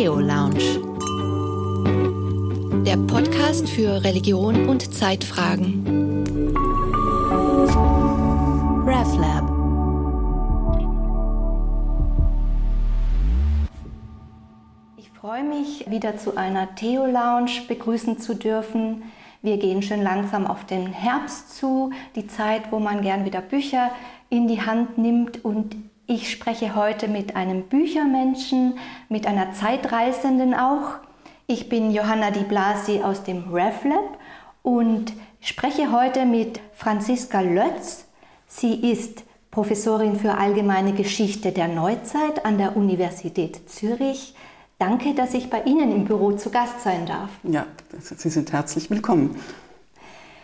Theo Lounge. Der Podcast für Religion und Zeitfragen. RevLab. Ich freue mich, wieder zu einer Theo Lounge begrüßen zu dürfen. Wir gehen schon langsam auf den Herbst zu, die Zeit, wo man gern wieder Bücher in die Hand nimmt und ich spreche heute mit einem Büchermenschen, mit einer Zeitreisenden auch. Ich bin Johanna Di Blasi aus dem RevLab und spreche heute mit Franziska Lötz. Sie ist Professorin für allgemeine Geschichte der Neuzeit an der Universität Zürich. Danke, dass ich bei Ihnen im Büro zu Gast sein darf. Ja, Sie sind herzlich willkommen.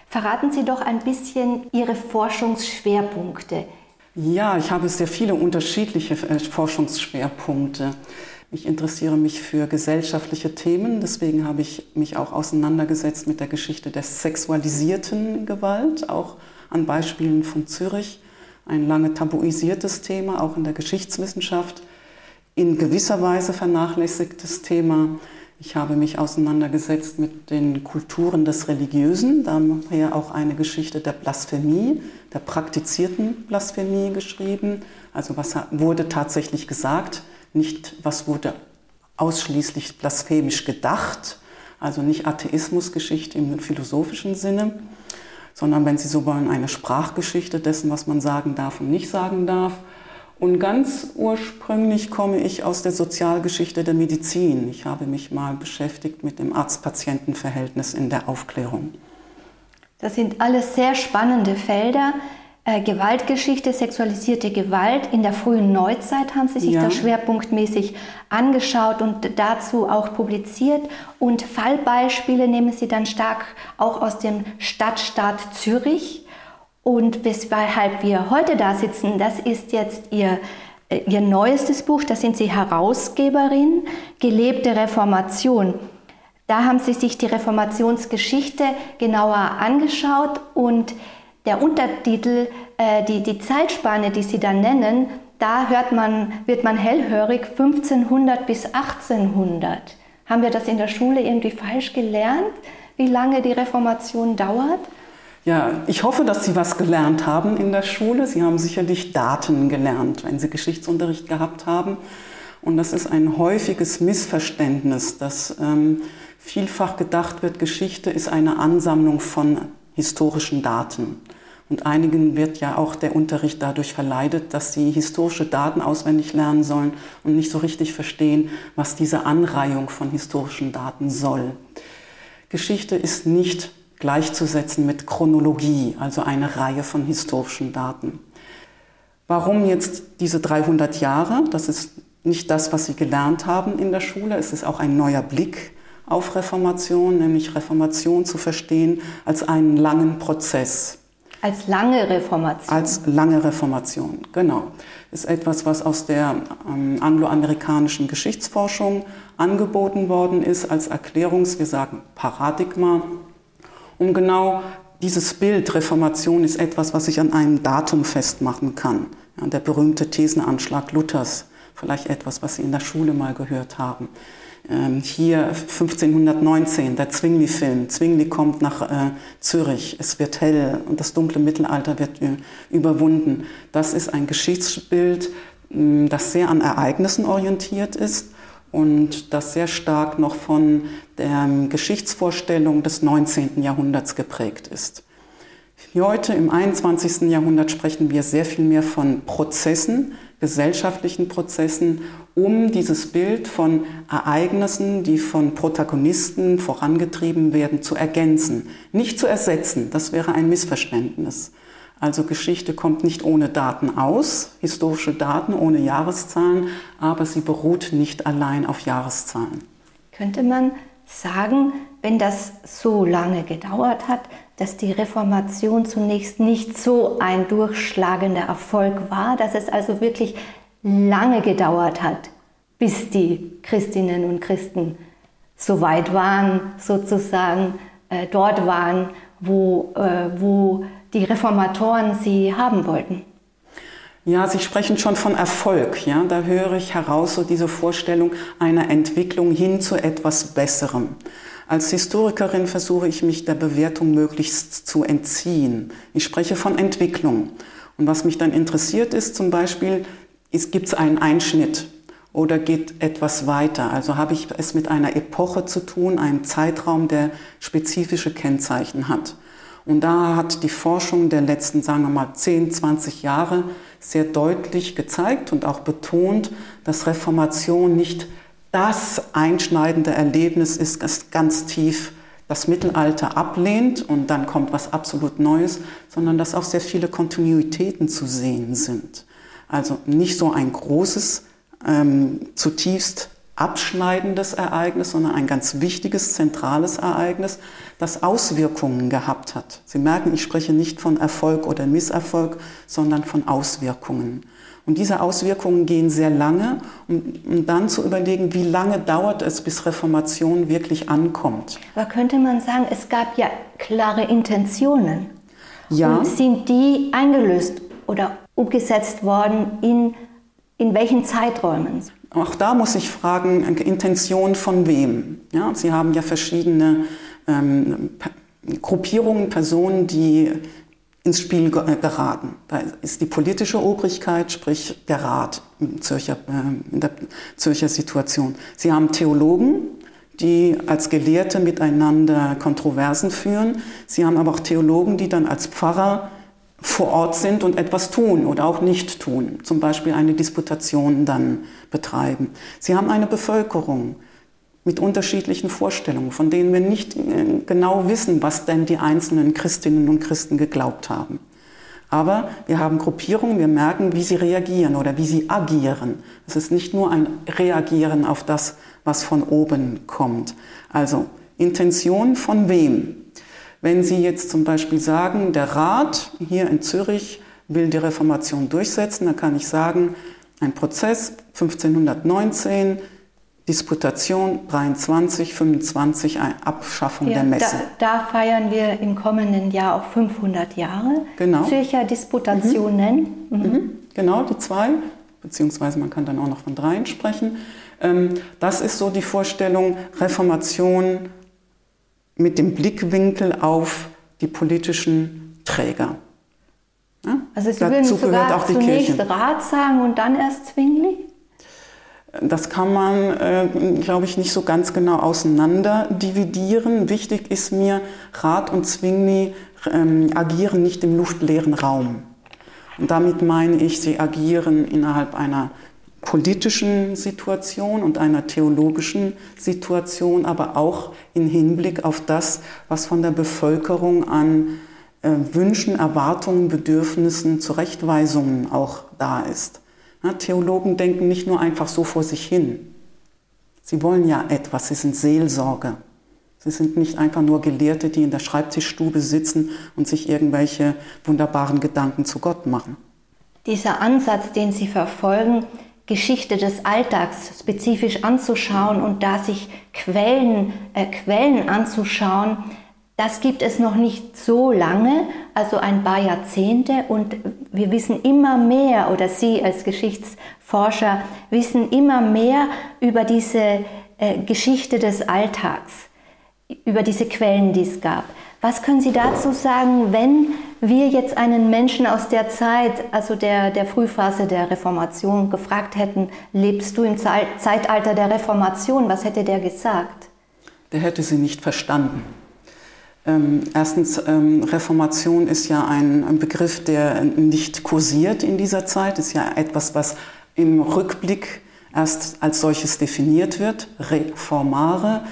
Verraten Sie doch ein bisschen Ihre Forschungsschwerpunkte. Ja, ich habe sehr viele unterschiedliche äh, Forschungsschwerpunkte. Ich interessiere mich für gesellschaftliche Themen, deswegen habe ich mich auch auseinandergesetzt mit der Geschichte der sexualisierten Gewalt, auch an Beispielen von Zürich. Ein lange tabuisiertes Thema, auch in der Geschichtswissenschaft, in gewisser Weise vernachlässigtes Thema. Ich habe mich auseinandergesetzt mit den Kulturen des Religiösen, daher auch eine Geschichte der Blasphemie, der praktizierten Blasphemie geschrieben. Also was wurde tatsächlich gesagt, nicht was wurde ausschließlich blasphemisch gedacht, also nicht Atheismusgeschichte im philosophischen Sinne, sondern wenn Sie so wollen, eine Sprachgeschichte dessen, was man sagen darf und nicht sagen darf. Und ganz ursprünglich komme ich aus der Sozialgeschichte der Medizin. Ich habe mich mal beschäftigt mit dem Arzt-Patienten-Verhältnis in der Aufklärung. Das sind alles sehr spannende Felder. Äh, Gewaltgeschichte, sexualisierte Gewalt in der frühen Neuzeit haben Sie sich ja. da schwerpunktmäßig angeschaut und dazu auch publiziert. Und Fallbeispiele nehmen Sie dann stark auch aus dem Stadtstaat Zürich. Und weshalb wir heute da sitzen, das ist jetzt Ihr, äh, Ihr neuestes Buch, da sind Sie Herausgeberin, Gelebte Reformation. Da haben Sie sich die Reformationsgeschichte genauer angeschaut und der Untertitel, äh, die, die Zeitspanne, die Sie da nennen, da hört man, wird man hellhörig 1500 bis 1800. Haben wir das in der Schule irgendwie falsch gelernt, wie lange die Reformation dauert? Ja, ich hoffe, dass Sie was gelernt haben in der Schule. Sie haben sicherlich Daten gelernt, wenn Sie Geschichtsunterricht gehabt haben. Und das ist ein häufiges Missverständnis, dass ähm, vielfach gedacht wird, Geschichte ist eine Ansammlung von historischen Daten. Und einigen wird ja auch der Unterricht dadurch verleidet, dass sie historische Daten auswendig lernen sollen und nicht so richtig verstehen, was diese Anreihung von historischen Daten soll. Geschichte ist nicht gleichzusetzen mit Chronologie, also eine Reihe von historischen Daten. Warum jetzt diese 300 Jahre? Das ist nicht das, was Sie gelernt haben in der Schule. Es ist auch ein neuer Blick auf Reformation, nämlich Reformation zu verstehen als einen langen Prozess. Als lange Reformation. Als lange Reformation, genau. Ist etwas, was aus der ähm, angloamerikanischen Geschichtsforschung angeboten worden ist als Erklärungs-, wir sagen Paradigma um genau dieses Bild Reformation ist etwas, was ich an einem Datum festmachen kann. Ja, der berühmte Thesenanschlag Luthers, vielleicht etwas, was Sie in der Schule mal gehört haben. Ähm, hier 1519, der Zwingli-Film. Zwingli kommt nach äh, Zürich, es wird hell und das dunkle Mittelalter wird äh, überwunden. Das ist ein Geschichtsbild, das sehr an Ereignissen orientiert ist und das sehr stark noch von der Geschichtsvorstellung des 19. Jahrhunderts geprägt ist. Heute im 21. Jahrhundert sprechen wir sehr viel mehr von Prozessen, gesellschaftlichen Prozessen, um dieses Bild von Ereignissen, die von Protagonisten vorangetrieben werden, zu ergänzen, nicht zu ersetzen. Das wäre ein Missverständnis. Also Geschichte kommt nicht ohne Daten aus, historische Daten ohne Jahreszahlen, aber sie beruht nicht allein auf Jahreszahlen. Könnte man sagen, wenn das so lange gedauert hat, dass die Reformation zunächst nicht so ein durchschlagender Erfolg war, dass es also wirklich lange gedauert hat, bis die Christinnen und Christen so weit waren, sozusagen äh, dort waren, wo, äh, wo die Reformatoren sie haben wollten. Ja, Sie sprechen schon von Erfolg. Ja, da höre ich heraus so diese Vorstellung einer Entwicklung hin zu etwas Besserem. Als Historikerin versuche ich mich der Bewertung möglichst zu entziehen. Ich spreche von Entwicklung. Und was mich dann interessiert ist zum Beispiel, gibt es einen Einschnitt oder geht etwas weiter? Also habe ich es mit einer Epoche zu tun, einem Zeitraum, der spezifische Kennzeichen hat. Und da hat die Forschung der letzten, sagen wir mal, 10, 20 Jahre sehr deutlich gezeigt und auch betont, dass Reformation nicht das einschneidende Erlebnis ist, das ganz tief das Mittelalter ablehnt und dann kommt was absolut Neues, sondern dass auch sehr viele Kontinuitäten zu sehen sind. Also nicht so ein großes, ähm, zutiefst abschneidendes Ereignis, sondern ein ganz wichtiges, zentrales Ereignis, das Auswirkungen gehabt hat. Sie merken, ich spreche nicht von Erfolg oder Misserfolg, sondern von Auswirkungen. Und diese Auswirkungen gehen sehr lange, um, um, dann zu überlegen, wie lange dauert es, bis Reformation wirklich ankommt. Aber könnte man sagen, es gab ja klare Intentionen. Ja. Und sind die eingelöst oder umgesetzt worden in, in welchen Zeiträumen? Auch da muss ich fragen, Intention von wem? Ja, Sie haben ja verschiedene ähm, Gruppierungen, Personen, die ins Spiel äh, geraten. Da ist die politische Obrigkeit, sprich der Rat in, Zürcher, äh, in der Zürcher Situation. Sie haben Theologen, die als Gelehrte miteinander Kontroversen führen. Sie haben aber auch Theologen, die dann als Pfarrer vor Ort sind und etwas tun oder auch nicht tun, zum Beispiel eine Disputation dann betreiben. Sie haben eine Bevölkerung mit unterschiedlichen Vorstellungen, von denen wir nicht äh, genau wissen, was denn die einzelnen Christinnen und Christen geglaubt haben. Aber wir haben Gruppierungen, wir merken, wie sie reagieren oder wie sie agieren. Es ist nicht nur ein Reagieren auf das, was von oben kommt. Also Intention von wem? Wenn Sie jetzt zum Beispiel sagen, der Rat hier in Zürich will die Reformation durchsetzen, dann kann ich sagen, ein Prozess 1519, Disputation 23, 25, Abschaffung ja, der Messe. Da, da, feiern wir im kommenden Jahr auch 500 Jahre. Genau. Zürcher Disputationen. Mhm. Mhm. Genau, die zwei, beziehungsweise man kann dann auch noch von dreien sprechen. Ähm, das ist so die Vorstellung Reformation mit dem Blickwinkel auf die politischen Träger. Ja? Also Sie würden sogar auch die zunächst Kirche. Rat sagen und dann erst Zwingli? Das kann man, äh, glaube ich, nicht so ganz genau auseinander dividieren. Wichtig ist mir, Rat und Zwingli ähm, agieren nicht im luftleeren Raum. Und damit meine ich, sie agieren innerhalb einer politischen Situation und einer theologischen Situation, aber auch im Hinblick auf das, was von der Bevölkerung an äh, Wünschen, Erwartungen, Bedürfnissen, Zurechtweisungen auch da ist. Ja, Theologen denken nicht nur einfach so vor sich hin. Sie wollen ja etwas, sie sind Seelsorger. Sie sind nicht einfach nur Gelehrte, die in der Schreibtischstube sitzen und sich irgendwelche wunderbaren Gedanken zu Gott machen. Dieser Ansatz, den Sie verfolgen, Geschichte des Alltags spezifisch anzuschauen und da sich Quellen, äh, Quellen anzuschauen, das gibt es noch nicht so lange, also ein paar Jahrzehnte und wir wissen immer mehr oder Sie als Geschichtsforscher wissen immer mehr über diese äh, Geschichte des Alltags, über diese Quellen, die es gab. Was können Sie dazu sagen, wenn wir jetzt einen Menschen aus der Zeit, also der, der Frühphase der Reformation, gefragt hätten, lebst du im Zeitalter der Reformation, was hätte der gesagt? Der hätte sie nicht verstanden. Ähm, erstens, ähm, Reformation ist ja ein, ein, Begriff, der nicht kursiert in dieser Zeit, ist ja etwas, was im Rückblick erst als solches definiert wird, Reformare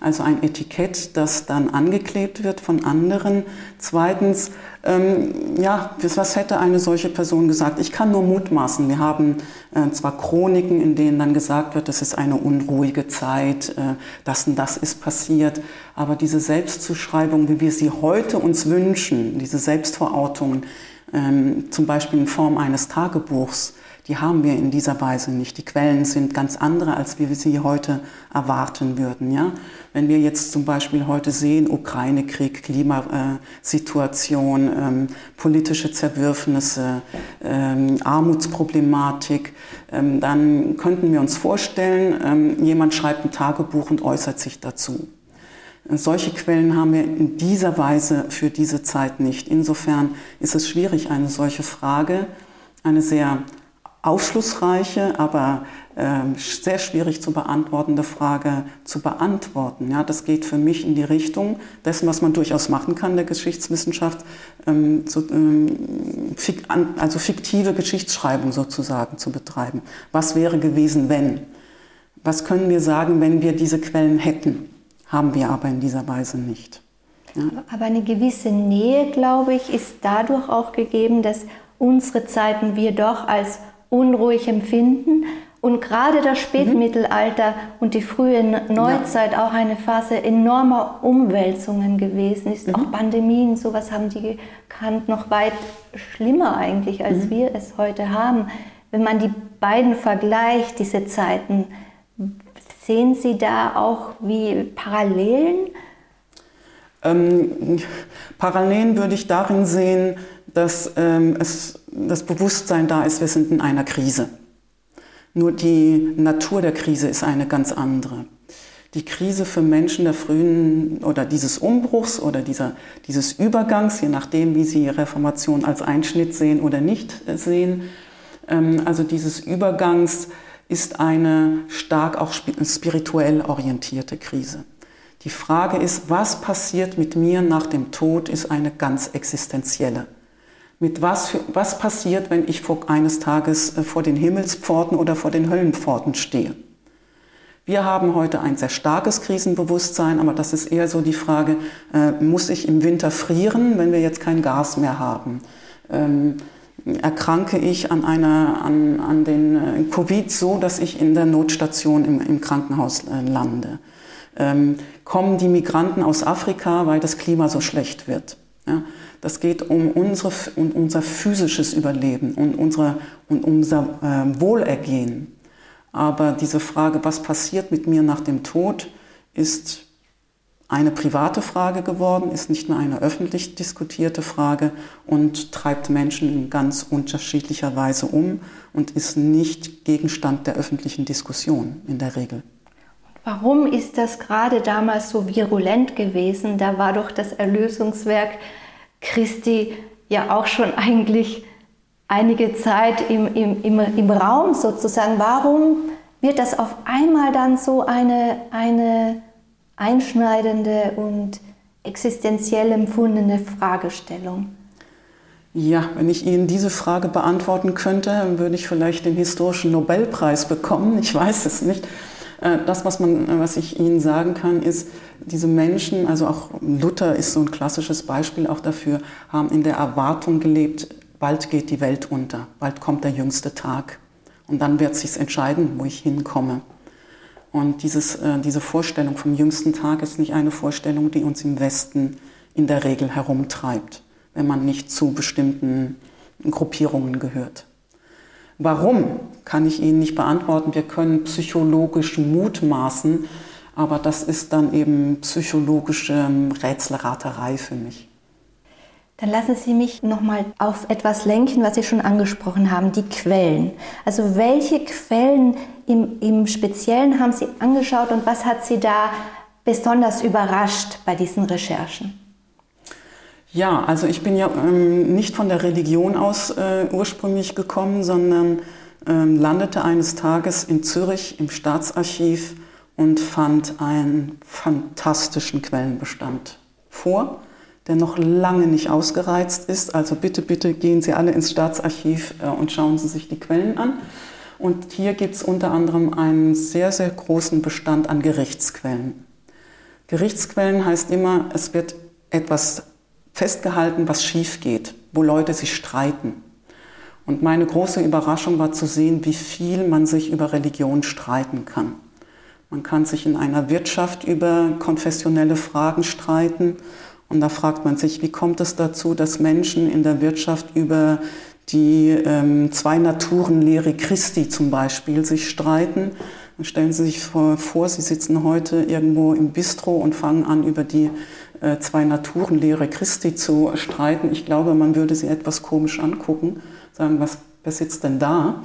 also ein Etikett, das dann angeklebt wird von anderen. Zweitens, ähm, ja, was hätte eine solche Person gesagt? Ich kann nur mutmaßen. Wir haben äh, zwar Chroniken, in denen dann gesagt wird, es ist eine unruhige Zeit, äh, das und das ist passiert, aber diese Selbstzuschreibung, wie wir sie heute uns wünschen, diese Selbstverortung, ähm, zum Beispiel in Form eines Tagebuchs, die haben wir in dieser Weise nicht. Die Quellen sind ganz andere, als wir sie heute erwarten würden. Ja? Wenn wir jetzt zum Beispiel heute sehen, Ukraine-Krieg, Klimasituation, ähm, politische Zerwürfnisse, ähm, Armutsproblematik, ähm, dann könnten wir uns vorstellen, ähm, jemand schreibt ein Tagebuch und äußert sich dazu. Solche Quellen haben wir in dieser Weise für diese Zeit nicht. Insofern ist es schwierig, eine solche Frage, eine sehr aufschlussreiche, aber äh, sehr schwierig zu beantwortende Frage zu beantworten. Ja, das geht für mich in die Richtung dessen, was man durchaus machen kann der Geschichtswissenschaft, ähm, so, ähm, fik also fiktive Geschichtsschreibung sozusagen zu betreiben. Was wäre gewesen, wenn? Was können wir sagen, wenn wir diese Quellen hätten? Haben wir aber in dieser Weise nicht. Ja. Aber eine gewisse Nähe, glaube ich, ist dadurch auch gegeben, dass unsere Zeiten wir doch als unruhig empfinden. Und gerade das Spätmittelalter mhm. und die frühe Neuzeit ja. auch eine Phase enormer Umwälzungen gewesen ist. Mhm. Auch Pandemien, sowas haben die gekannt, noch weit schlimmer eigentlich, als mhm. wir es heute haben. Wenn man die beiden vergleicht, diese Zeiten, sehen Sie da auch wie Parallelen? Ähm, Parallelen würde ich darin sehen, dass ähm, es, das Bewusstsein da ist, wir sind in einer Krise. Nur die Natur der Krise ist eine ganz andere. Die Krise für Menschen der frühen oder dieses Umbruchs oder dieser, dieses Übergangs, je nachdem, wie sie Reformation als Einschnitt sehen oder nicht sehen, ähm, also dieses Übergangs ist eine stark auch spirituell orientierte Krise. Die Frage ist, was passiert mit mir nach dem Tod, ist eine ganz existenzielle mit was, was passiert, wenn ich vor, eines Tages äh, vor den Himmelspforten oder vor den Höllenpforten stehe. Wir haben heute ein sehr starkes Krisenbewusstsein, aber das ist eher so die Frage, äh, muss ich im Winter frieren, wenn wir jetzt kein Gas mehr haben? Ähm, erkranke ich an, einer, an, an den äh, Covid so, dass ich in der Notstation im, im Krankenhaus äh, lande? Ähm, kommen die Migranten aus Afrika, weil das Klima so schlecht wird? Ja? Das geht um, unsere, um unser physisches Überleben und, unsere, und unser äh, Wohlergehen. Aber diese Frage, was passiert mit mir nach dem Tod, ist eine private Frage geworden, ist nicht mehr eine öffentlich diskutierte Frage und treibt Menschen in ganz unterschiedlicher Weise um und ist nicht Gegenstand der öffentlichen Diskussion in der Regel. Warum ist das gerade damals so virulent gewesen? Da war doch das Erlösungswerk Christi ja auch schon eigentlich einige Zeit im, im, im, im Raum sozusagen. Warum wird das auf einmal dann so eine, eine einschneidende und existenziell empfundene Fragestellung? Ja, wenn ich Ihnen diese Frage beantworten könnte, würde ich vielleicht den historischen Nobelpreis bekommen. Ich weiß es nicht. Äh, das, was, man, was ich Ihnen sagen kann, ist, diese Menschen, also auch Luther ist so ein klassisches Beispiel auch dafür, haben in der Erwartung gelebt, bald geht die Welt unter, bald kommt der jüngste Tag. Und dann wird sich entscheiden, wo ich hinkomme. Und dieses, äh, diese Vorstellung vom jüngsten Tag ist nicht eine Vorstellung, die uns im Westen in der Regel herumtreibt, wenn man nicht zu bestimmten Gruppierungen gehört. Warum kann ich Ihnen nicht beantworten. Wir können psychologisch mutmaßen, aber das ist dann eben psychologische ähm, Rätselraterei für mich. Dann lassen Sie mich noch mal auf etwas lenken, was Sie schon angesprochen haben, die Quellen. Also welche Quellen im, im Speziellen haben Sie angeschaut und was hat Sie da besonders überrascht bei diesen Recherchen? Ja, also ich bin ja ähm, nicht von der Religion aus äh, ursprünglich gekommen, sondern ähm, landete eines Tages in Zürich im Staatsarchiv und fand einen fantastischen Quellenbestand vor, der noch lange nicht ausgereizt ist. Also bitte, bitte gehen Sie alle ins Staatsarchiv äh, und schauen Sie sich die Quellen an. Und hier gibt es unter anderem einen sehr, sehr großen Bestand an Gerichtsquellen. Gerichtsquellen heißt immer, es wird etwas festgehalten, was schief geht, wo Leute sich streiten. Und meine große Überraschung war zu sehen, wie viel man sich über Religion streiten kann. Man kann sich in einer Wirtschaft über konfessionelle Fragen streiten. Und da fragt man sich, wie kommt es dazu, dass Menschen in der Wirtschaft über die ähm, zwei Naturenlehre Christi zum Beispiel sich streiten. Dann stellen Sie sich vor, Sie sitzen heute irgendwo im Bistro und fangen an, über die äh, zwei Naturenlehre Christi zu streiten. Ich glaube, man würde sie etwas komisch angucken, sagen, was, wer sitzt denn da?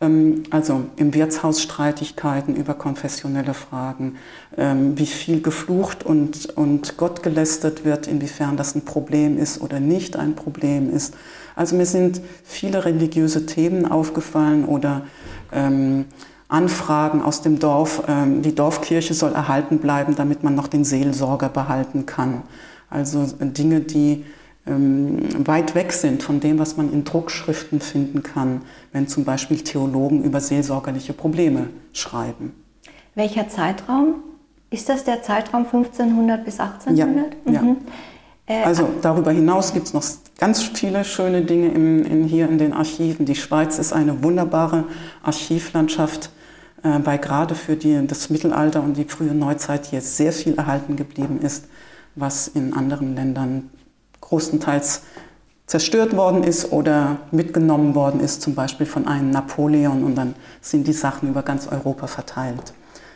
Ähm, also im Wirtshaus Streitigkeiten über konfessionelle Fragen, ähm, wie viel geflucht und, und Gott gelästert wird, inwiefern das ein Problem ist oder nicht ein Problem ist. Also mir sind viele religiöse Themen aufgefallen oder ähm, Anfragen aus dem Dorf, ähm, die Dorfkirche soll erhalten bleiben, damit man noch den Seelsorger behalten kann. Also Dinge, die ähm, weit weg sind von dem, was man in Druckschriften finden kann, wenn zum Beispiel Theologen über seelsorgerliche Probleme schreiben. Welcher Zeitraum? Ist das der Zeitraum 1500 bis 1800? Ja, mhm. ja. Äh, also darüber hinaus gibt es noch ganz viele schöne Dinge in, in, hier in den Archiven. Die Schweiz ist eine wunderbare Archivlandschaft, äh, weil gerade für die, das Mittelalter und die frühe Neuzeit hier sehr viel erhalten geblieben ist, was in anderen Ländern großenteils zerstört worden ist oder mitgenommen worden ist, zum Beispiel von einem Napoleon und dann sind die Sachen über ganz Europa verteilt.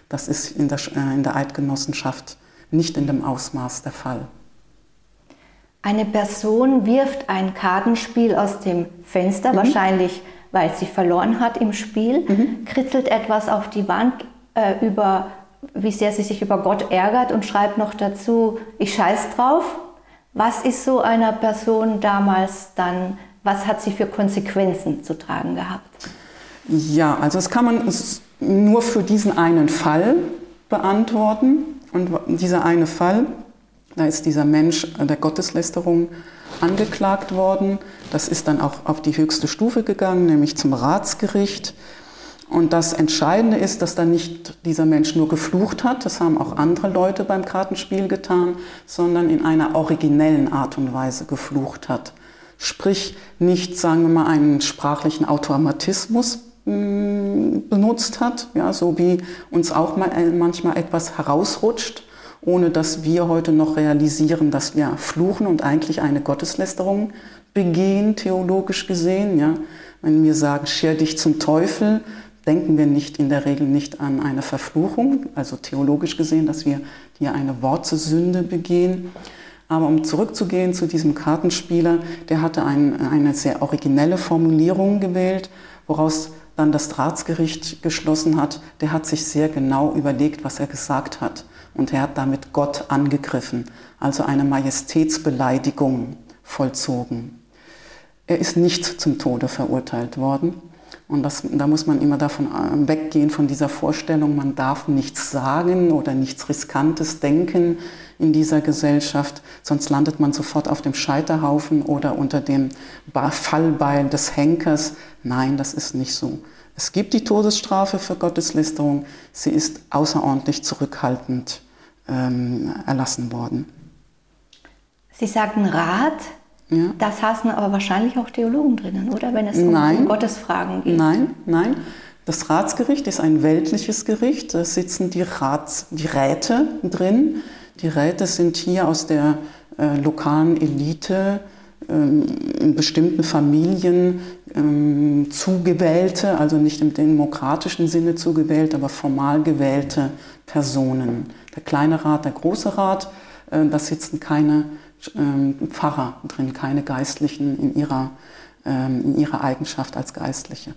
Das ist in der, äh, in der Eidgenossenschaft nicht in dem Ausmaß der Fall. Eine Person wirft ein Kartenspiel aus dem Fenster, mhm. wahrscheinlich weil sie verloren hat im Spiel, mhm. kritzelt etwas auf die Wand äh, über, wie sehr sie sich über Gott ärgert und schreibt noch dazu, ich scheiß drauf was ist so einer Person damals dann, was hat sie für Konsequenzen zu tragen gehabt? Ja, also das kann man nur für diesen einen Fall beantworten. Und dieser eine Fall, da ist dieser Mensch der Gotteslästerung angeklagt worden. Das ist dann auch auf die höchste Stufe gegangen, nämlich zum Ratsgericht. Und das Entscheidende ist, dass da nicht dieser Mensch nur geflucht hat, das haben auch andere Leute beim Kartenspiel getan, sondern in einer originellen Art und Weise geflucht hat. Sprich, nicht, sagen wir mal, einen sprachlichen Automatismus mm, benutzt hat, ja, so wie uns auch mal, äh, manchmal etwas herausrutscht, ohne dass wir heute noch realisieren, dass wir fluchen und eigentlich eine Gotteslästerung begehen, theologisch gesehen. Ja. Wenn wir sagen, scher dich zum Teufel, denken wir nicht in der Regel nicht an eine Verfluchung, also theologisch gesehen, dass wir hier eine Wortsünde begehen. Aber um zurückzugehen zu diesem Kartenspieler, der hatte ein, eine sehr originelle Formulierung gewählt, woraus dann das Ratsgericht geschlossen hat, der hat sich sehr genau überlegt, was er gesagt hat. Und er hat damit Gott angegriffen, also eine Majestätsbeleidigung vollzogen. Er ist nicht zum Tode verurteilt worden, und das, da muss man immer davon äh, weggehen, von dieser Vorstellung, man darf nichts sagen oder nichts Riskantes denken in dieser Gesellschaft, sonst landet man sofort auf dem Scheiterhaufen oder unter dem Fallbeil des Henkers. Nein, das ist nicht so. Es gibt die Todesstrafe für Gotteslästerung, sie ist außerordentlich zurückhaltend ähm, erlassen worden. Sie sagten Rat, ja. Das hassen aber wahrscheinlich auch Theologen drinnen, oder? Wenn es um, um Gottesfragen geht. Nein, nein. Das Ratsgericht ist ein weltliches Gericht. Da sitzen die, Rats, die Räte drin. Die Räte sind hier aus der äh, lokalen Elite ähm, in bestimmten Familien ähm, zugewählte, also nicht im demokratischen Sinne zugewählt, aber formal gewählte Personen. Der kleine Rat, der große Rat, äh, da sitzen keine Pfarrer drin, keine Geistlichen in ihrer, ähm, in ihrer Eigenschaft als Geistliche.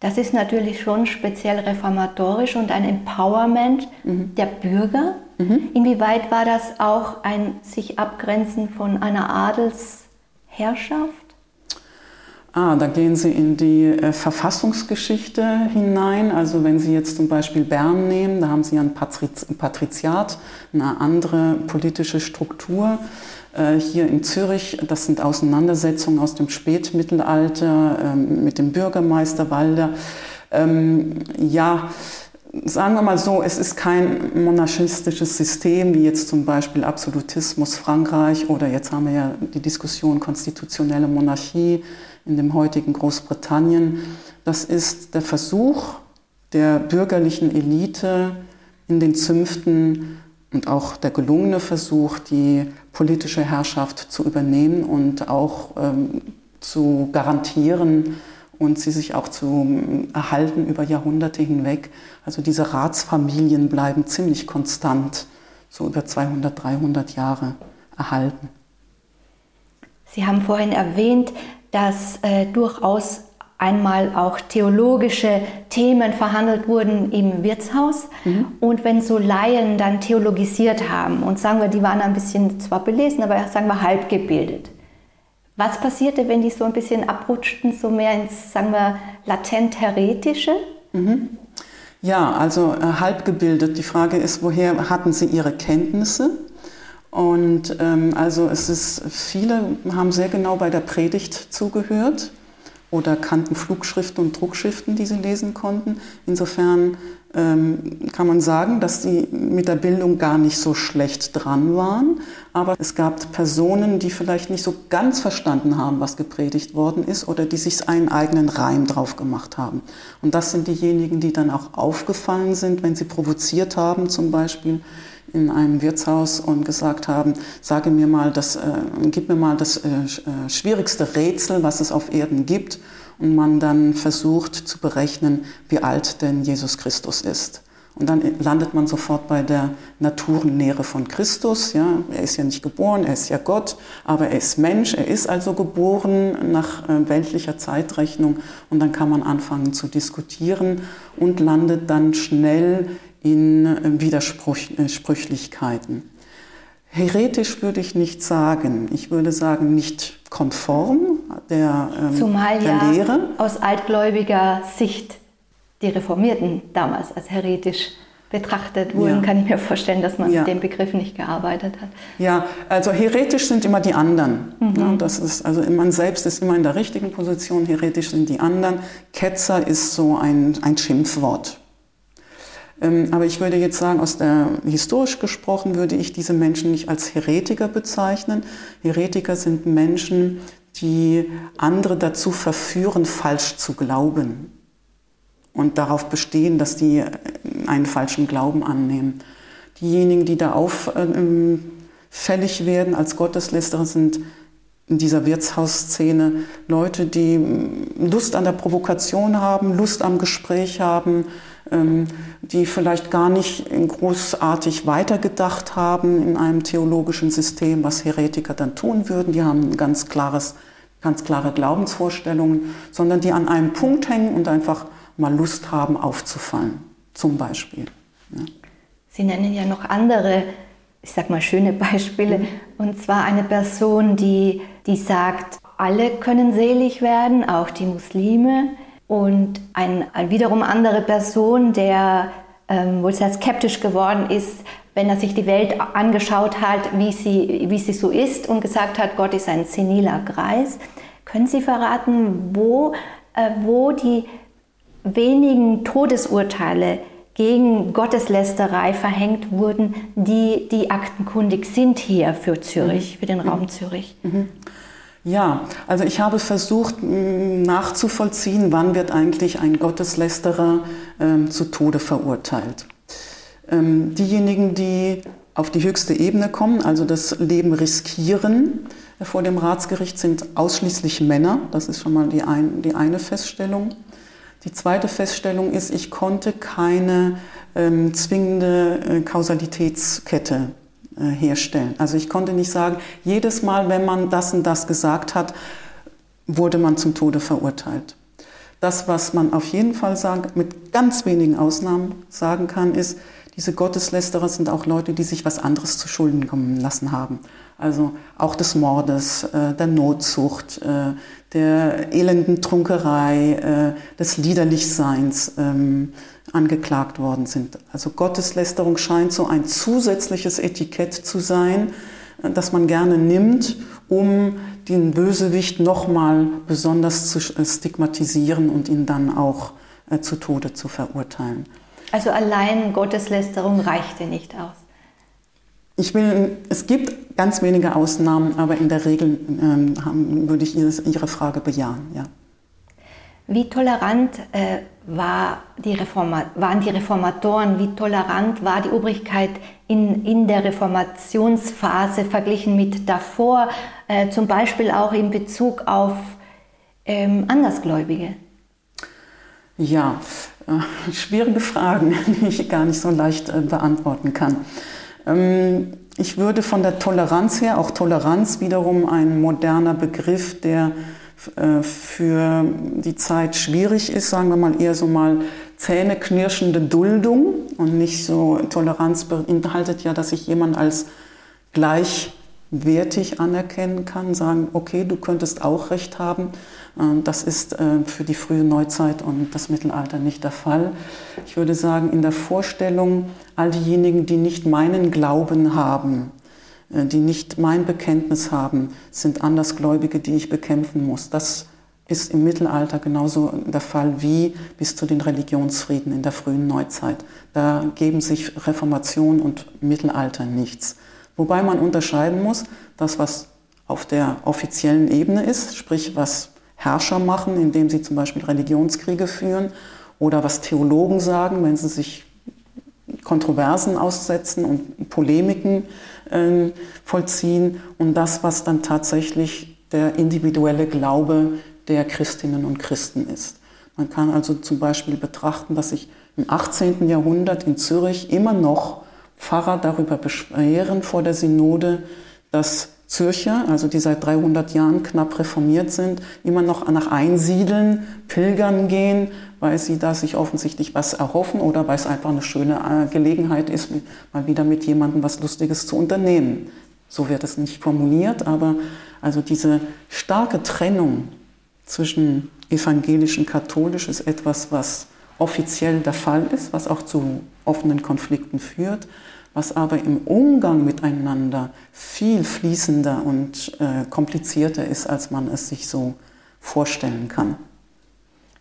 Das ist natürlich schon speziell reformatorisch und ein Empowerment mhm. der Bürger. Mhm. Inwieweit war das auch ein sich abgrenzen von einer Adelsherrschaft? Ah, da gehen Sie in die äh, Verfassungsgeschichte hinein. Also wenn Sie jetzt zum Beispiel Bern nehmen, da haben Sie ein Patriz Patriziat, eine andere politische Struktur. Äh, hier in Zürich, das sind Auseinandersetzungen aus dem Spätmittelalter ähm, mit dem Bürgermeister Walder. Ähm, ja, sagen wir mal so, es ist kein monarchistisches System wie jetzt zum Beispiel Absolutismus Frankreich oder jetzt haben wir ja die Diskussion konstitutionelle Monarchie in dem heutigen Großbritannien. Das ist der Versuch der bürgerlichen Elite in den Zünften und auch der gelungene Versuch, die politische Herrschaft zu übernehmen und auch ähm, zu garantieren und sie sich auch zu ähm, erhalten über Jahrhunderte hinweg. Also diese Ratsfamilien bleiben ziemlich konstant, so über 200, 300 Jahre erhalten. Sie haben vorhin erwähnt, dass äh, durchaus einmal auch theologische Themen verhandelt wurden im Wirtshaus. Mhm. Und wenn so Laien dann theologisiert haben und sagen wir, die waren ein bisschen zwar belesen, aber sagen wir halb gebildet. Was passierte, wenn die so ein bisschen abrutschten, so mehr ins, sagen wir, latent heretische? Mhm. Ja, also äh, halb gebildet. Die Frage ist, woher hatten sie ihre Kenntnisse? Und ähm, also es ist, viele haben sehr genau bei der Predigt zugehört oder kannten Flugschriften und Druckschriften, die sie lesen konnten. Insofern ähm, kann man sagen, dass sie mit der Bildung gar nicht so schlecht dran waren. Aber es gab Personen, die vielleicht nicht so ganz verstanden haben, was gepredigt worden ist oder die sich einen eigenen Reim drauf gemacht haben. Und das sind diejenigen, die dann auch aufgefallen sind, wenn sie provoziert haben, zum Beispiel in einem Wirtshaus und gesagt haben, sage mir mal das, äh, gib mir mal das äh, äh, schwierigste Rätsel, was es auf Erden gibt. Und man dann versucht zu berechnen, wie alt denn Jesus Christus ist. Und dann landet man sofort bei der Naturlehre von Christus. Ja, er ist ja nicht geboren, er ist ja Gott, aber er ist Mensch, er ist also geboren nach äh, weltlicher Zeitrechnung. Und dann kann man anfangen zu diskutieren und landet dann schnell in äh, Widersprüchlichkeiten. Heretisch würde ich nicht sagen. Ich würde sagen, nicht konform der, ähm, Zumal der ja Lehre. Aus altgläubiger Sicht die Reformierten damals als heretisch betrachtet wurden, ja. kann ich mir vorstellen, dass man ja. mit dem Begriff nicht gearbeitet hat. Ja, also heretisch sind immer die anderen. Mhm. Ja, das ist, also man selbst ist immer in der richtigen Position, heretisch sind die anderen. Ketzer ist so ein, ein Schimpfwort. Ähm, aber ich würde jetzt sagen, aus der, historisch gesprochen würde ich diese Menschen nicht als Heretiker bezeichnen. Heretiker sind Menschen, die andere dazu verführen, falsch zu glauben und darauf bestehen, dass die einen falschen Glauben annehmen. Diejenigen, die da auffällig werden als Gotteslästerer, sind in dieser Wirtshausszene Leute, die Lust an der Provokation haben, Lust am Gespräch haben, ähm, die vielleicht gar nicht großartig weitergedacht haben in einem theologischen System, was Heretiker dann tun würden. Die haben ein ganz klares, ganz klare Glaubensvorstellungen, sondern die an einem Punkt hängen und einfach mal Lust haben aufzufallen, zum Beispiel. Ja. Sie nennen ja noch andere, ich sag mal schöne Beispiele, mhm. und zwar eine Person, die, die sagt, alle können selig werden, auch die Muslime und ein, ein wiederum andere Person, der ähm, wohl sehr skeptisch geworden ist, wenn er sich die Welt angeschaut hat, wie sie, wie sie so ist und gesagt hat, Gott ist ein seniler Kreis. Können Sie verraten, wo, äh, wo die wenigen Todesurteile gegen Gotteslästerei verhängt wurden, die, die aktenkundig sind hier für Zürich, mhm. für den Raum mhm. Zürich? Mhm. Ja, also ich habe versucht nachzuvollziehen, wann wird eigentlich ein Gotteslästerer ähm, zu Tode verurteilt. Ähm, diejenigen, die auf die höchste Ebene kommen, also das Leben riskieren äh, vor dem Ratsgericht, sind ausschließlich Männer. Das ist schon mal die, ein, die eine Feststellung. Die zweite Feststellung ist, ich konnte keine ähm, zwingende äh, Kausalitätskette herstellen. Also ich konnte nicht sagen, jedes Mal, wenn man das und das gesagt hat, wurde man zum Tode verurteilt. Das, was man auf jeden Fall sagen, mit ganz wenigen Ausnahmen sagen kann, ist, diese Gotteslästerer sind auch Leute, die sich was anderes zu Schulden kommen lassen haben. Also auch des Mordes, äh, der Notzucht, äh, der elenden Trunkerei, des Liederlichseins, ähm, angeklagt worden sind. Also Gotteslästerung scheint so ein zusätzliches Etikett zu sein, äh, das man gerne nimmt, um den Bösewicht nochmal besonders zu äh, stigmatisieren und ihn dann auch äh, zu Tode zu verurteilen. Also allein Gotteslästerung reichte nicht aus. Ich will, es gibt ganz wenige Ausnahmen, aber in der Regel ähm, würde ich Ihre Frage bejahen. Ja. Wie tolerant äh, war die waren die Reformatoren, wie tolerant war die Obrigkeit in, in der Reformationsphase verglichen mit davor, äh, zum Beispiel auch in Bezug auf ähm, Andersgläubige? Ja, äh, schwierige Fragen, die ich gar nicht so leicht äh, beantworten kann. Ähm, ich würde von der Toleranz her, auch Toleranz wiederum ein moderner Begriff, der für die Zeit schwierig ist, sagen wir mal eher so mal zähneknirschende Duldung und nicht so Toleranz beinhaltet ja, dass ich jemand als gleichwertig anerkennen kann, sagen, okay, du könntest auch recht haben. Ähm, das ist äh, für die frühe Neuzeit und das Mittelalter nicht der Fall. Ich würde sagen, in der Vorstellung, all diejenigen, die nicht meinen Glauben haben, äh, die nicht mein Bekenntnis haben, sind Andersgläubige, die ich bekämpfen muss. Das ist im Mittelalter genauso der Fall wie bis zu den Religionsfrieden in der frühen Neuzeit. Da geben sich Reformation und Mittelalter nichts. Wobei man unterscheiden muss, das, was auf der offiziellen Ebene ist, sprich was Herrscher machen, indem sie zum Beispiel Religionskriege führen, oder was Theologen sagen, wenn sie sich Kontroversen aussetzen und Polemiken äh, vollziehen, und das, was dann tatsächlich der individuelle Glaube der Christinnen und Christen ist. Man kann also zum Beispiel betrachten, dass sich im 18. Jahrhundert in Zürich immer noch Pfarrer darüber beschweren vor der Synode, dass Zürcher, also die seit 300 Jahren knapp reformiert sind, immer noch nach Einsiedeln, Pilgern gehen, weil sie da sich offensichtlich was erhoffen oder weil es einfach eine schöne äh, Gelegenheit ist, mal wieder mit jemandem was Lustiges zu unternehmen. So wird es nicht formuliert, aber also diese starke Trennung zwischen evangelisch und katholisch ist etwas, was offiziell der Fall ist, was auch zu offenen Konflikten führt was aber im Umgang miteinander viel fließender und äh, komplizierter ist, als man es sich so vorstellen kann.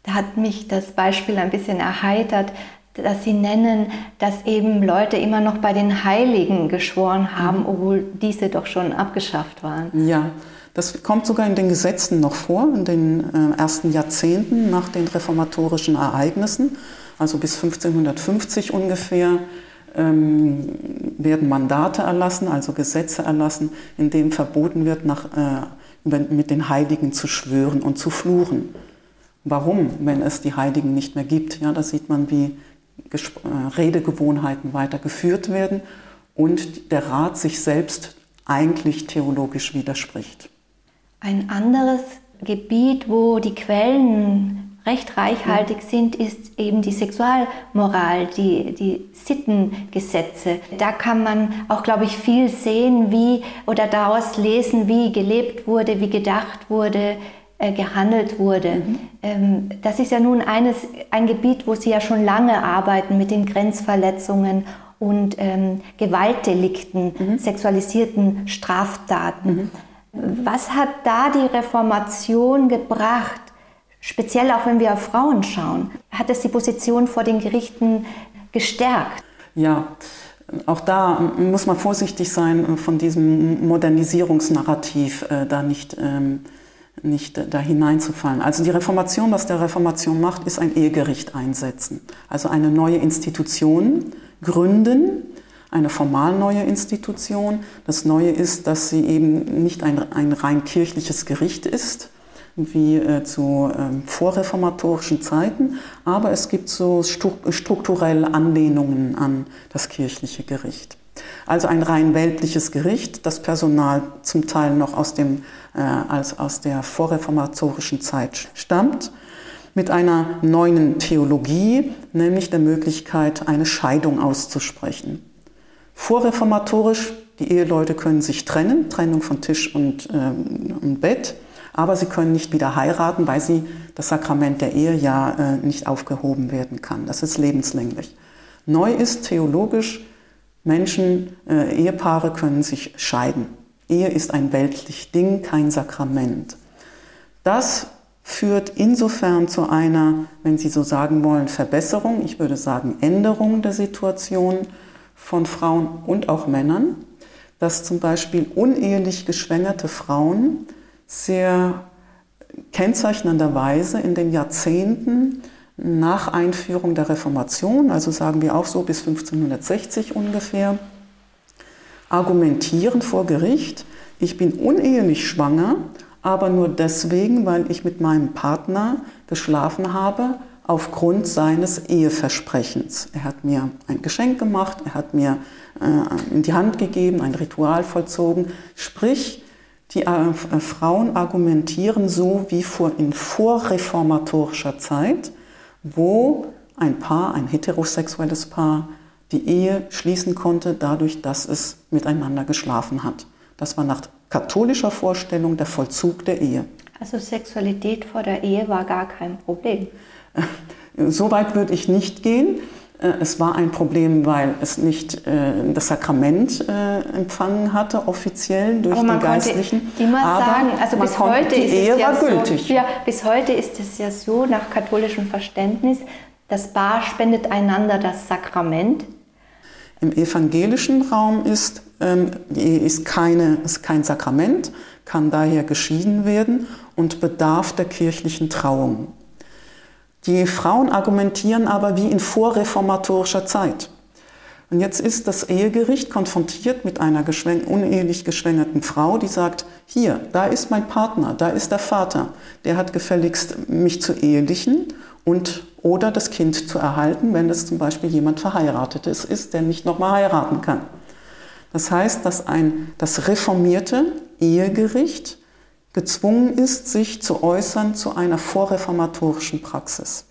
Da hat mich das Beispiel ein bisschen erheitert, dass Sie nennen, dass eben Leute immer noch bei den Heiligen geschworen haben, mhm. obwohl diese doch schon abgeschafft waren. Ja, das kommt sogar in den Gesetzen noch vor, in den äh, ersten Jahrzehnten nach den reformatorischen Ereignissen, also bis 1550 ungefähr ähm, werden Mandate erlassen, also Gesetze erlassen, in denen verboten wird, nach, äh, mit den Heiligen zu schwören und zu fluchen. Warum, wenn es die Heiligen nicht mehr gibt? Ja, da sieht man, wie Gesp äh, Redegewohnheiten weitergeführt werden und der Rat sich selbst eigentlich theologisch widerspricht. Ein anderes Gebiet, wo die Quellen recht reichhaltig sind, ist eben die Sexualmoral, die, die Sittengesetze. Da kann man auch, glaube ich, viel sehen, wie oder daraus lesen, wie gelebt wurde, wie gedacht wurde, äh, gehandelt wurde. Mhm. Ähm, das ist ja nun eines, ein Gebiet, wo Sie ja schon lange arbeiten mit den Grenzverletzungen und ähm, Gewaltdelikten, mhm. sexualisierten Straftaten. Mhm. Was hat da die Reformation gebracht? Speziell auch wenn wir auf Frauen schauen, hat es die Position vor den Gerichten gestärkt. Ja, auch da muss man vorsichtig sein, von diesem Modernisierungsnarrativ äh, da nicht, ähm, nicht da hineinzufallen. Also die Reformation, was der Reformation macht, ist ein Ehegericht einsetzen. Also eine neue Institution gründen, eine formal neue Institution. Das Neue ist, dass sie eben nicht ein, ein rein kirchliches Gericht ist, wie äh, zu ähm, vorreformatorischen Zeiten, aber es gibt so strukturelle Anlehnungen an das kirchliche Gericht. Also ein rein weltliches Gericht, das Personal zum Teil noch aus, dem, äh, als aus der vorreformatorischen Zeit stammt, mit einer neuen Theologie, nämlich der Möglichkeit, eine Scheidung auszusprechen. Vorreformatorisch, die Eheleute können sich trennen, Trennung von Tisch und, ähm, und Bett aber sie können nicht wieder heiraten, weil sie das Sakrament der Ehe ja äh, nicht aufgehoben werden kann. Das ist lebenslänglich. Neu ist theologisch, Menschen, äh, Ehepaare können sich scheiden. Ehe ist ein weltlich Ding, kein Sakrament. Das führt insofern zu einer, wenn Sie so sagen wollen, Verbesserung, ich würde sagen Änderung der Situation von Frauen und auch Männern, dass zum Beispiel unehelich geschwängerte Frauen sehr kennzeichnenderweise in den Jahrzehnten nach Einführung der Reformation, also sagen wir auch so bis 1560 ungefähr, argumentieren vor Gericht, ich bin unehelich schwanger, aber nur deswegen, weil ich mit meinem Partner geschlafen habe aufgrund seines Eheversprechens. Er hat mir ein Geschenk gemacht, er hat mir äh, in die Hand gegeben, ein Ritual vollzogen. Sprich, die äh, Frauen argumentieren so wie vor, in vorreformatorischer Zeit, wo ein Paar, ein heterosexuelles Paar, die Ehe schließen konnte, dadurch, dass es miteinander geschlafen hat. Das war nach katholischer Vorstellung der Vollzug der Ehe. Also Sexualität vor der Ehe war gar kein Problem. So weit würde ich nicht gehen. Äh, es war ein Problem, weil es nicht äh, das Sakrament äh, empfangen hatte, offiziell durch den Geistlichen. Immer Aber sagen, also bis heute die ist Ehe es ja war gültig. So, ja, bis heute ist es ja so, nach katholischem Verständnis, das Paar spendet einander das Sakrament. Im evangelischen Raum ist, ähm, die Ehe ist, keine, ist kein Sakrament, kann daher geschieden werden und bedarf der kirchlichen Trauung. Die Frauen argumentieren aber wie in vorreformatorischer Zeit. Und jetzt ist das Ehegericht konfrontiert mit einer unehelich geschwängerten Frau, die sagt, hier, da ist mein Partner, da ist der Vater, der hat gefälligst mich zu ehelichen und oder das Kind zu erhalten, wenn es zum Beispiel jemand Verheiratetes ist, der nicht nochmal heiraten kann. Das heißt, dass ein, das reformierte Ehegericht gezwungen ist, sich zu äußern zu einer vorreformatorischen Praxis.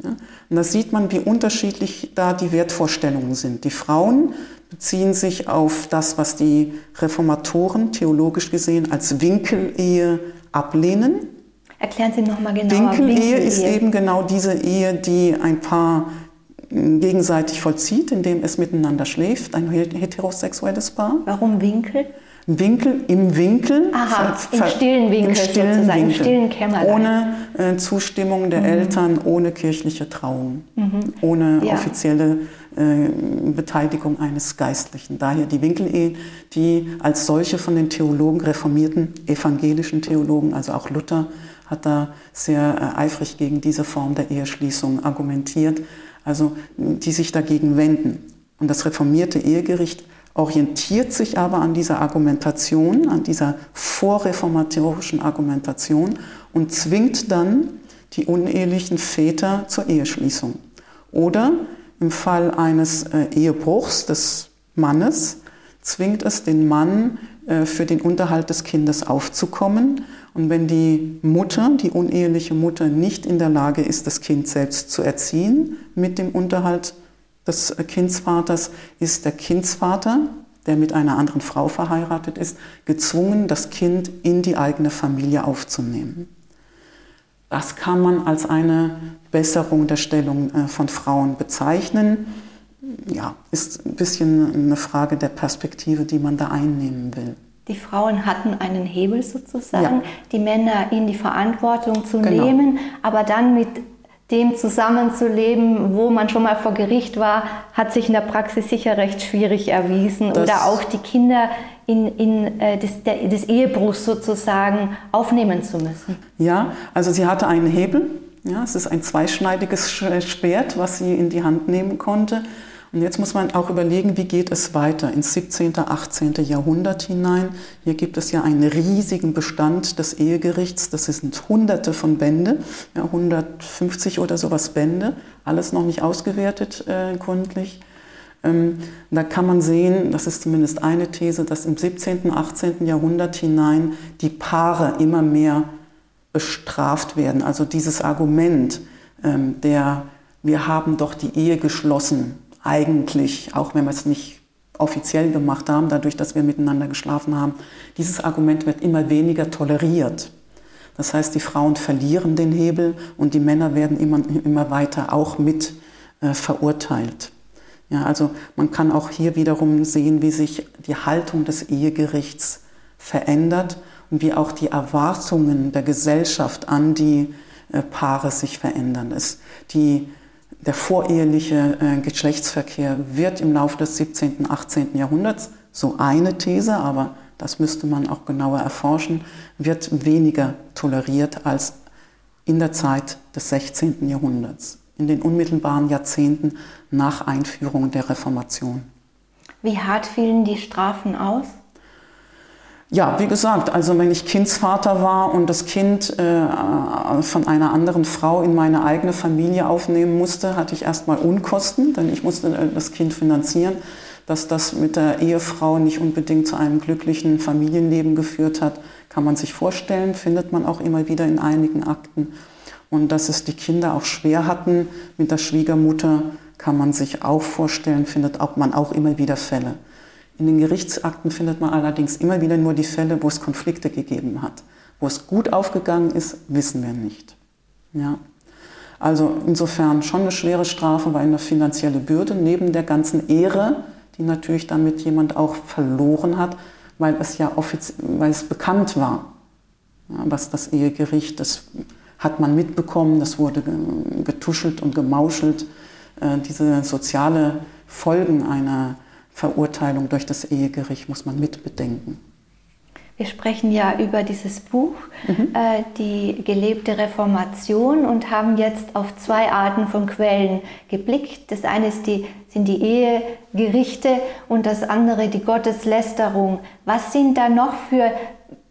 Ja? Und da sieht man, wie unterschiedlich da die Wertvorstellungen sind. Die Frauen beziehen sich auf das, was die Reformatoren theologisch gesehen als Winkelehe ablehnen. Erklären Sie nochmal genauer. Winkelehe Winkel ist eben genau diese Ehe, die ein Paar gegenseitig vollzieht, indem es miteinander schläft, ein heterosexuelles Paar. Warum Winkel? Winkel im Winkel. Aha, im stillen Winkel im stillen sozusagen, Winkel, im stillen Kämmerlein. Ohne äh, Zustimmung der mhm. Eltern, ohne kirchliche Trauung, mhm. ohne ja. offizielle äh, Beteiligung eines Geistlichen. Daher die Winkelehe, die als solche von den Theologen, reformierten evangelischen Theologen, also auch Luther, hat da sehr äh, eifrig gegen diese Form der Eheschließung argumentiert, also die sich dagegen wenden. Und das reformierte Ehegericht orientiert sich aber an dieser Argumentation, an dieser vorreformatorischen Argumentation und zwingt dann die unehelichen Väter zur Eheschließung. Oder im Fall eines äh, Ehebruchs des Mannes zwingt es den Mann, äh, für den Unterhalt des Kindes aufzukommen. Und wenn die Mutter, die uneheliche Mutter, nicht in der Lage ist, das Kind selbst zu erziehen mit dem Unterhalt des Kindsvaters ist der Kindsvater, der mit einer anderen Frau verheiratet ist, gezwungen, das Kind in die eigene Familie aufzunehmen. Das kann man als eine Besserung der Stellung äh, von Frauen bezeichnen. Ja, ist ein bisschen eine Frage der Perspektive, die man da einnehmen will. Die Frauen hatten einen Hebel sozusagen, ja. die Männer in die Verantwortung zu genau. nehmen, aber dann mit dem zusammenzuleben, wo man schon mal vor Gericht war, hat sich in der Praxis sicher recht schwierig erwiesen. Das Oder auch die Kinder in, in äh, des, der, des Ehebruchs sozusagen aufnehmen zu müssen. Ja, also sie hatte einen Hebel. Ja, es ist ein zweischneidiges Schwert, was sie in die Hand nehmen konnte. Und jetzt muss man auch überlegen, wie geht es weiter ins 17., 18. Jahrhundert hinein. Hier gibt es ja einen riesigen Bestand des Ehegerichts. Das sind hunderte von Bände, ja, 150 oder sowas Bände, alles noch nicht ausgewertet äh, gründlich. Ähm, da kann man sehen, das ist zumindest eine These, dass im 17., 18. Jahrhundert hinein die Paare immer mehr bestraft werden. Also dieses Argument ähm, der, wir haben doch die Ehe geschlossen, eigentlich, auch wenn wir es nicht offiziell gemacht haben, dadurch, dass wir miteinander geschlafen haben, dieses Argument wird immer weniger toleriert. Das heißt, die Frauen verlieren den Hebel und die Männer werden immer, immer weiter auch mit äh, verurteilt. Ja, also man kann auch hier wiederum sehen, wie sich die Haltung des Ehegerichts verändert und wie auch die Erwartungen der Gesellschaft an die äh, Paare sich verändern. Es, die der voreheliche äh, Geschlechtsverkehr wird im Laufe des 17., und 18. Jahrhunderts, so eine These, aber das müsste man auch genauer erforschen, wird weniger toleriert als in der Zeit des 16. Jahrhunderts, in den unmittelbaren Jahrzehnten nach Einführung der Reformation. Wie hart fielen die Strafen aus? Ja, wie gesagt, also wenn ich Kindsvater war und das Kind äh, von einer anderen Frau in meine eigene Familie aufnehmen musste, hatte ich erstmal Unkosten, denn ich musste äh, das Kind finanzieren. Dass das mit der Ehefrau nicht unbedingt zu einem glücklichen Familienleben geführt hat, kann man sich vorstellen, findet man auch immer wieder in einigen Akten. Und dass es die Kinder auch schwer hatten mit der Schwiegermutter, kann man sich auch vorstellen, findet auch, man auch immer wieder Fälle. In den Gerichtsakten findet man allerdings immer wieder nur die Fälle, wo es Konflikte gegeben hat. Wo es gut aufgegangen ist, wissen wir nicht. Ja. Also insofern schon eine schwere Strafe, weil eine finanzielle Bürde neben der ganzen Ehre, die natürlich damit jemand auch verloren hat, weil es ja weil es bekannt war, ja, was das Ehegericht, das hat man mitbekommen, das wurde getuschelt und gemauschelt. Äh, diese soziale Folgen einer Verurteilung durch das Ehegericht muss man mitbedenken. Wir sprechen ja über dieses Buch, mhm. äh, die gelebte Reformation, und haben jetzt auf zwei Arten von Quellen geblickt. Das eine die, sind die Ehegerichte und das andere die Gotteslästerung. Was sind da noch für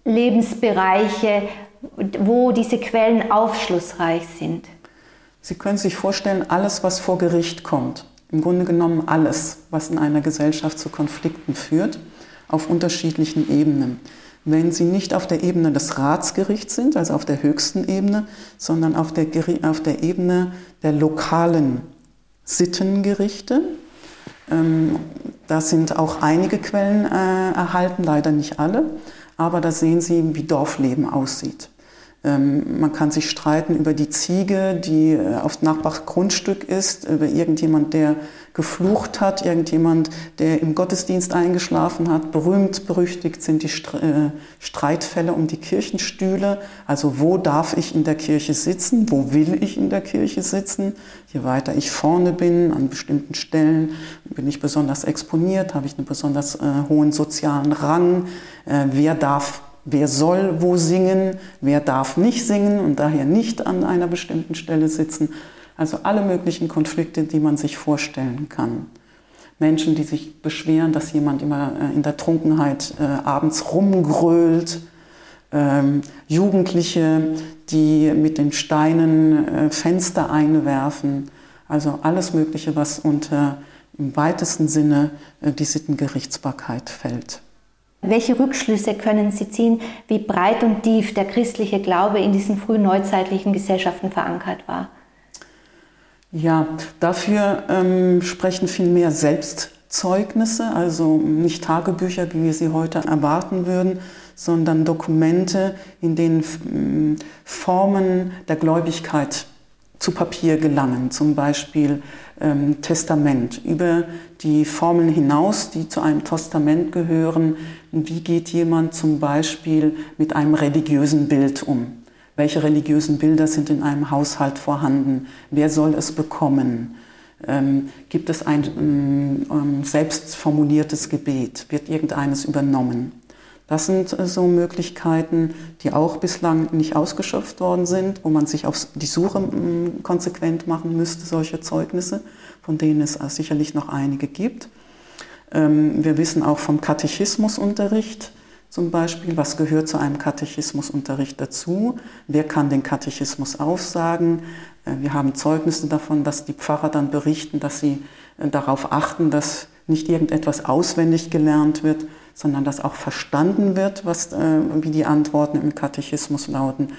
Lebensbereiche, wo diese Quellen aufschlussreich sind? Sie können sich vorstellen, alles, was vor Gericht kommt, im Grunde genommen alles, was in einer Gesellschaft zu Konflikten führt, auf unterschiedlichen Ebenen. Wenn sie nicht auf der Ebene des Ratsgerichts sind, also auf der höchsten Ebene, sondern auf der, auf der Ebene der lokalen Sittengerichte, ähm, da sind auch einige Quellen äh, erhalten, leider nicht alle, aber da sehen Sie, wie Dorfleben aussieht. Ähm, man kann sich streiten über die Ziege, die äh, auf Nachbargrundstück ist, über irgendjemand, der geflucht hat, irgendjemand, der im Gottesdienst eingeschlafen hat. Berühmt, berüchtigt sind die äh, Streitfälle um die Kirchenstühle. Also wo darf ich in der Kirche sitzen? Wo will ich in der Kirche sitzen? Je weiter ich vorne bin, an bestimmten Stellen, bin ich besonders exponiert, habe ich einen besonders äh, hohen sozialen Rang. wer darf wer soll wo singen, wer darf nicht singen und daher nicht an einer bestimmten Stelle sitzen. Also alle möglichen Konflikte, die man sich vorstellen kann. Menschen, die sich beschweren, dass jemand immer äh, in der Trunkenheit äh, abends rumgrölt. Ähm, Jugendliche, die mit den Steinen äh, Fenster einwerfen. Also alles Mögliche, was unter im weitesten Sinne äh, die Sittengerichtsbarkeit fällt. Welche Rückschlüsse können Sie ziehen, wie breit und tief der christliche Glaube in diesen frühen neuzeitlichen Gesellschaften verankert war? Ja, dafür ähm, sprechen vielmehr Selbstzeugnisse, also nicht Tagebücher, wie wir sie heute erwarten würden, sondern Dokumente, in denen Formen der Gläubigkeit zu Papier gelangen, zum Beispiel ähm, Testament, über die Formeln hinaus, die zu einem Testament gehören. Wie geht jemand zum Beispiel mit einem religiösen Bild um? Welche religiösen Bilder sind in einem Haushalt vorhanden? Wer soll es bekommen? Ähm, gibt es ein ähm, ähm selbst formuliertes Gebet? Wird irgendeines übernommen? Das sind äh, so Möglichkeiten, die auch bislang nicht ausgeschöpft worden sind, wo man sich auf die Suche mm, konsequent machen müsste, solche Zeugnisse, von denen es sicherlich noch einige gibt. Ähm, wir wissen auch vom Katechismusunterricht zum Beispiel, was gehört zu einem Katechismusunterricht dazu, wer kann den Katechismus aufsagen. Äh, wir haben Zeugnisse davon, dass die Pfarrer dann berichten, dass sie äh, darauf achten, dass nicht irgendetwas auswendig gelernt wird, sondern dass auch verstanden wird, was, äh, wie die Antworten im Katechismus lauten,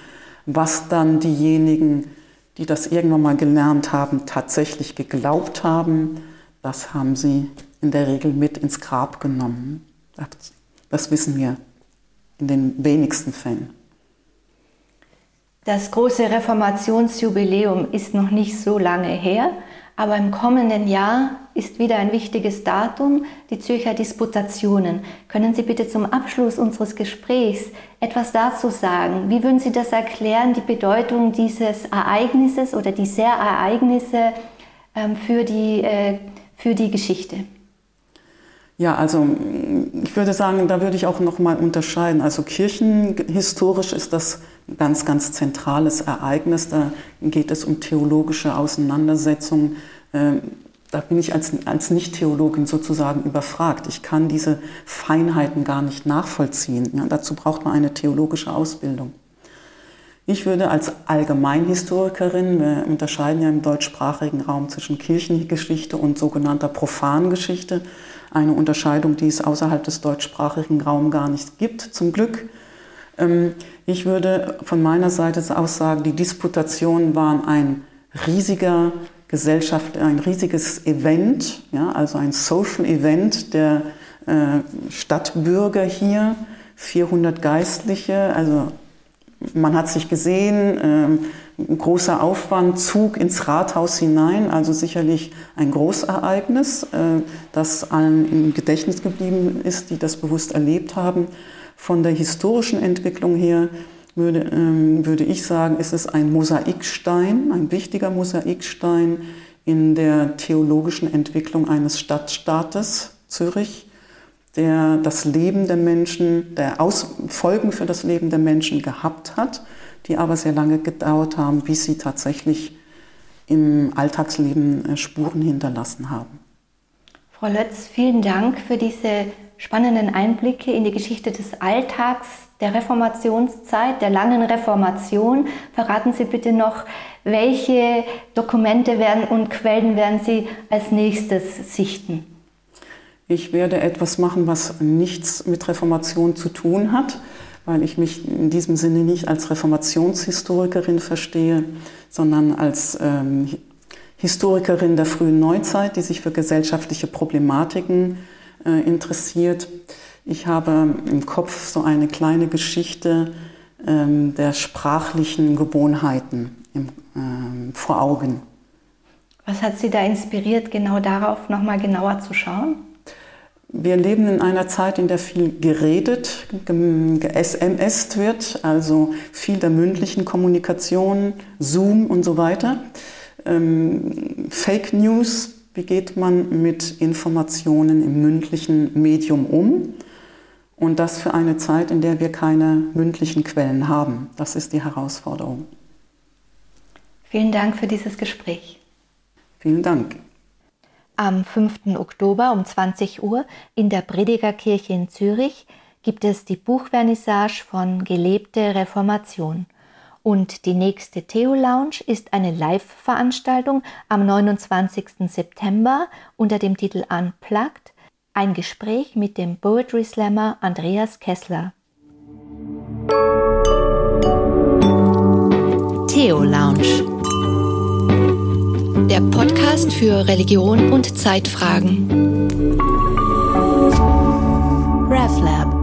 was dann diejenigen, die das irgendwann mal gelernt haben, tatsächlich geglaubt haben, das haben sie in der Regel mit ins Grab genommen. Das, das wissen wir in den wenigsten Fällen. Das große Reformationsjubiläum ist noch nicht so lange her. Aber im kommenden Jahr ist wieder ein wichtiges Datum, die Zürcher Disputationen. Können Sie bitte zum Abschluss unseres Gesprächs etwas dazu sagen? Wie würden Sie das erklären, die Bedeutung dieses Ereignisses oder dieser Ereignisse ähm, für, die, äh, für die Geschichte? Ja, also ich würde sagen, da würde ich auch noch mal unterscheiden. Also kirchenhistorisch ist das ganz, ganz zentrales Ereignis. Da geht es um theologische Auseinandersetzungen. Ähm, da bin ich als, als Nicht-Theologin sozusagen überfragt. Ich kann diese Feinheiten gar nicht nachvollziehen. Ja, dazu braucht man eine theologische Ausbildung. Ich würde als Allgemeinhistorikerin, wir unterscheiden ja im deutschsprachigen Raum zwischen Kirchengeschichte und sogenannter Profangeschichte, eine Unterscheidung, die es außerhalb des deutschsprachigen Raums gar nicht gibt, zum Glück. Ich würde von meiner Seite aus sagen, die Disputationen waren ein riesiger Gesellschaft, ein riesiges Event, ja, also ein Social Event der äh, Stadtbürger hier, 400 Geistliche, also man hat sich gesehen, äh, großer Aufwand, Zug ins Rathaus hinein, also sicherlich ein Großereignis, äh, das allen im Gedächtnis geblieben ist, die das bewusst erlebt haben. Von der historischen Entwicklung her würde, ähm, würde ich sagen, ist es ein Mosaikstein, ein wichtiger Mosaikstein in der theologischen Entwicklung eines Stadtstaates Zürich der das Leben der Menschen, der Aus Folgen für das Leben der Menschen gehabt hat, die aber sehr lange gedauert haben, bis sie tatsächlich im Alltagsleben äh, Spuren hinterlassen haben. Frau Lötz, vielen Dank für diese spannenden Einblicke in die Geschichte des Alltags, der Reformationszeit, der langen Reformation. Verraten Sie bitte noch, welche Dokumente werden und Quellen werden Sie als nächstes sichten? Ich werde etwas machen, was nichts mit Reformation zu tun hat, weil ich mich in diesem Sinne nicht als Reformationshistorikerin verstehe, sondern als ähm, Historikerin der frühen Neuzeit, die sich für gesellschaftliche Problematiken äh, interessiert. Ich habe im Kopf so eine kleine Geschichte ähm, der sprachlichen Gewohnheiten im, ähm, vor Augen. Was hat Sie da inspiriert, genau darauf nochmal genauer zu schauen? Wir leben in einer Zeit, in der viel geredet, ge-SMS wird, also viel der mündlichen Kommunikation, Zoom und so weiter. Ähm, Fake News, wie geht man mit Informationen im mündlichen Medium um? Und das für eine Zeit, in der wir keine mündlichen Quellen haben. Das ist die Herausforderung. Vielen Dank für dieses Gespräch. Vielen Dank. Am 5. Oktober um 20 Uhr in der Predigerkirche in Zürich gibt es die Buchvernissage von Gelebte Reformation. Und die nächste Theo Lounge ist eine Live-Veranstaltung am 29. September unter dem Titel Unplugged, ein Gespräch mit dem Poetry Slammer Andreas Kessler. Theo Lounge. Der Podcast für Religion und Zeitfragen. RevLab.